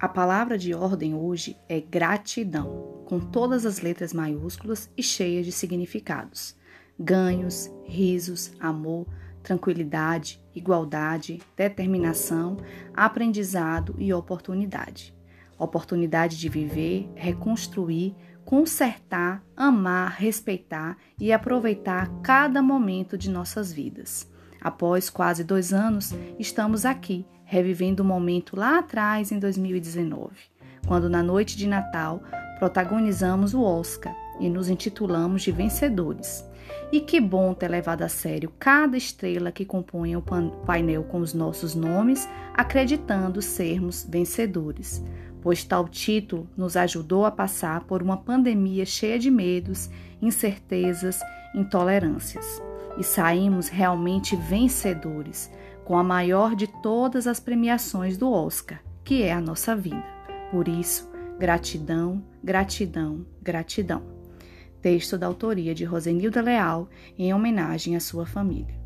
A palavra de ordem hoje é gratidão, com todas as letras maiúsculas e cheias de significados. Ganhos, risos, amor, tranquilidade, igualdade, determinação, aprendizado e oportunidade. Oportunidade de viver, reconstruir, consertar, amar, respeitar e aproveitar cada momento de nossas vidas. Após quase dois anos, estamos aqui, revivendo o um momento lá atrás, em 2019, quando na noite de Natal protagonizamos o Oscar e nos intitulamos de vencedores. E que bom ter levado a sério cada estrela que compõe o painel com os nossos nomes, acreditando sermos vencedores, pois tal título nos ajudou a passar por uma pandemia cheia de medos, incertezas, intolerâncias e saímos realmente vencedores, com a maior de todas as premiações do Oscar, que é a nossa vida. Por isso, gratidão, gratidão, gratidão. Texto da autoria de Rosenilda Leal, em homenagem à sua família.